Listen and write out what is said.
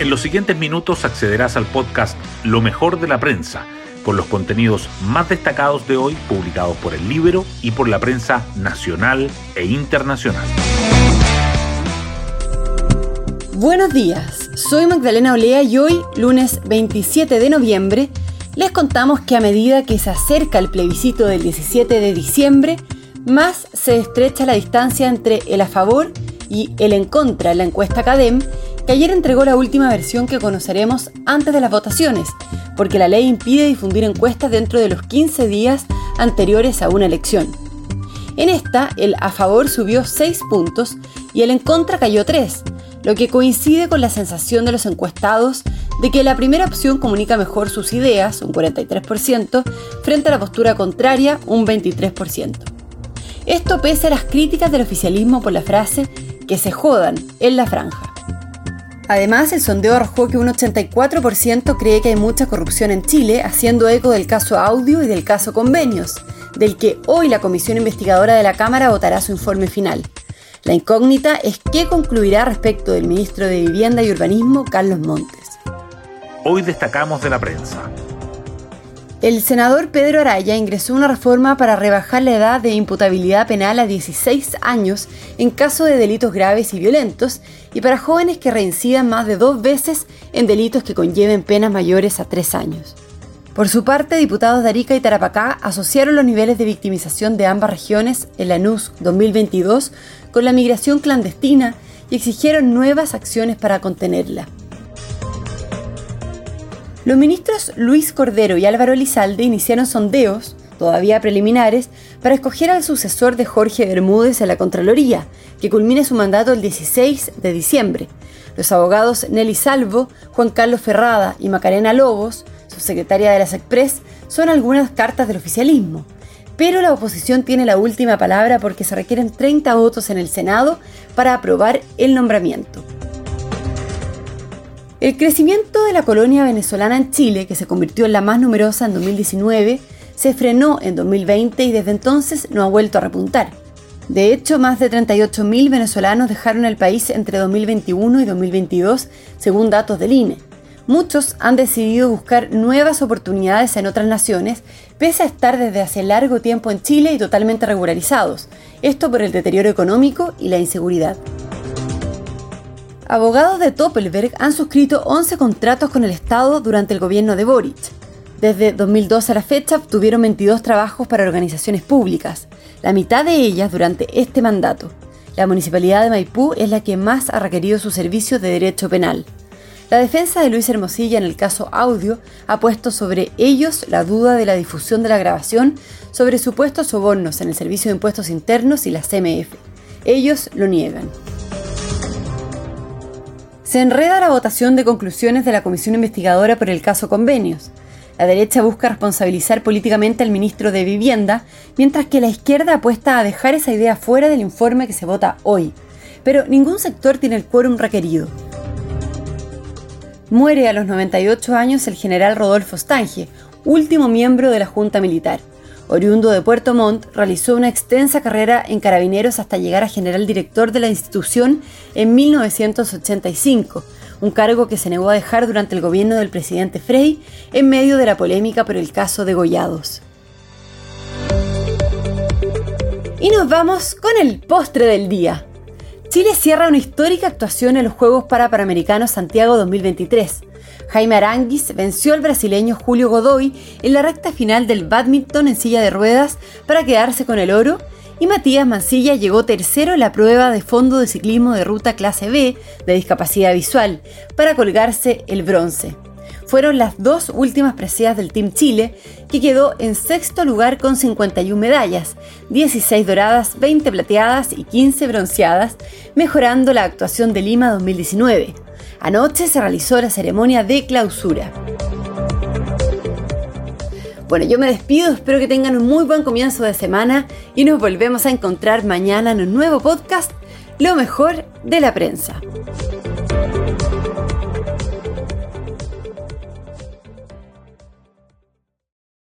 En los siguientes minutos accederás al podcast Lo mejor de la prensa, con los contenidos más destacados de hoy publicados por el libro y por la prensa nacional e internacional. Buenos días, soy Magdalena Olea y hoy, lunes 27 de noviembre, les contamos que a medida que se acerca el plebiscito del 17 de diciembre, más se estrecha la distancia entre el a favor y el en contra en la encuesta CADEM que ayer entregó la última versión que conoceremos antes de las votaciones, porque la ley impide difundir encuestas dentro de los 15 días anteriores a una elección. En esta, el a favor subió 6 puntos y el en contra cayó 3, lo que coincide con la sensación de los encuestados de que la primera opción comunica mejor sus ideas, un 43%, frente a la postura contraria, un 23%. Esto pese a las críticas del oficialismo por la frase que se jodan en la franja. Además, el sondeo arrojó que un 84% cree que hay mucha corrupción en Chile, haciendo eco del caso audio y del caso convenios, del que hoy la comisión investigadora de la Cámara votará su informe final. La incógnita es qué concluirá respecto del ministro de Vivienda y Urbanismo, Carlos Montes. Hoy destacamos de la prensa. El senador Pedro Araya ingresó una reforma para rebajar la edad de imputabilidad penal a 16 años en caso de delitos graves y violentos y para jóvenes que reincidan más de dos veces en delitos que conlleven penas mayores a tres años. Por su parte, diputados de Arica y Tarapacá asociaron los niveles de victimización de ambas regiones en la NUS 2022 con la migración clandestina y exigieron nuevas acciones para contenerla. Los ministros Luis Cordero y Álvaro Elizalde iniciaron sondeos, todavía preliminares, para escoger al sucesor de Jorge Bermúdez en la Contraloría, que culmine su mandato el 16 de diciembre. Los abogados Nelly Salvo, Juan Carlos Ferrada y Macarena Lobos, subsecretaria de las Express, son algunas cartas del oficialismo. Pero la oposición tiene la última palabra porque se requieren 30 votos en el Senado para aprobar el nombramiento. El crecimiento de la colonia venezolana en Chile, que se convirtió en la más numerosa en 2019, se frenó en 2020 y desde entonces no ha vuelto a repuntar. De hecho, más de 38.000 venezolanos dejaron el país entre 2021 y 2022, según datos del INE. Muchos han decidido buscar nuevas oportunidades en otras naciones, pese a estar desde hace largo tiempo en Chile y totalmente regularizados, esto por el deterioro económico y la inseguridad. Abogados de Toppelberg han suscrito 11 contratos con el Estado durante el gobierno de Boric. Desde 2012 a la fecha obtuvieron 22 trabajos para organizaciones públicas, la mitad de ellas durante este mandato. La municipalidad de Maipú es la que más ha requerido sus servicios de derecho penal. La defensa de Luis Hermosilla en el caso Audio ha puesto sobre ellos la duda de la difusión de la grabación sobre supuestos sobornos en el Servicio de Impuestos Internos y la CMF. Ellos lo niegan. Se enreda la votación de conclusiones de la comisión investigadora por el caso Convenios. La derecha busca responsabilizar políticamente al ministro de Vivienda, mientras que la izquierda apuesta a dejar esa idea fuera del informe que se vota hoy. Pero ningún sector tiene el quórum requerido. Muere a los 98 años el general Rodolfo Stange, último miembro de la Junta Militar. Oriundo de Puerto Montt, realizó una extensa carrera en carabineros hasta llegar a general director de la institución en 1985, un cargo que se negó a dejar durante el gobierno del presidente Frey en medio de la polémica por el caso de Gollados. Y nos vamos con el postre del día. Chile cierra una histórica actuación en los Juegos para Panamericanos Santiago 2023 Jaime Aranguis venció al brasileño Julio Godoy en la recta final del badminton en silla de ruedas para quedarse con el oro y Matías Mancilla llegó tercero en la prueba de fondo de ciclismo de ruta clase B de discapacidad visual para colgarse el bronce. Fueron las dos últimas preseas del Team Chile, que quedó en sexto lugar con 51 medallas, 16 doradas, 20 plateadas y 15 bronceadas, mejorando la actuación de Lima 2019. Anoche se realizó la ceremonia de clausura. Bueno, yo me despido, espero que tengan un muy buen comienzo de semana y nos volvemos a encontrar mañana en un nuevo podcast, Lo mejor de la prensa.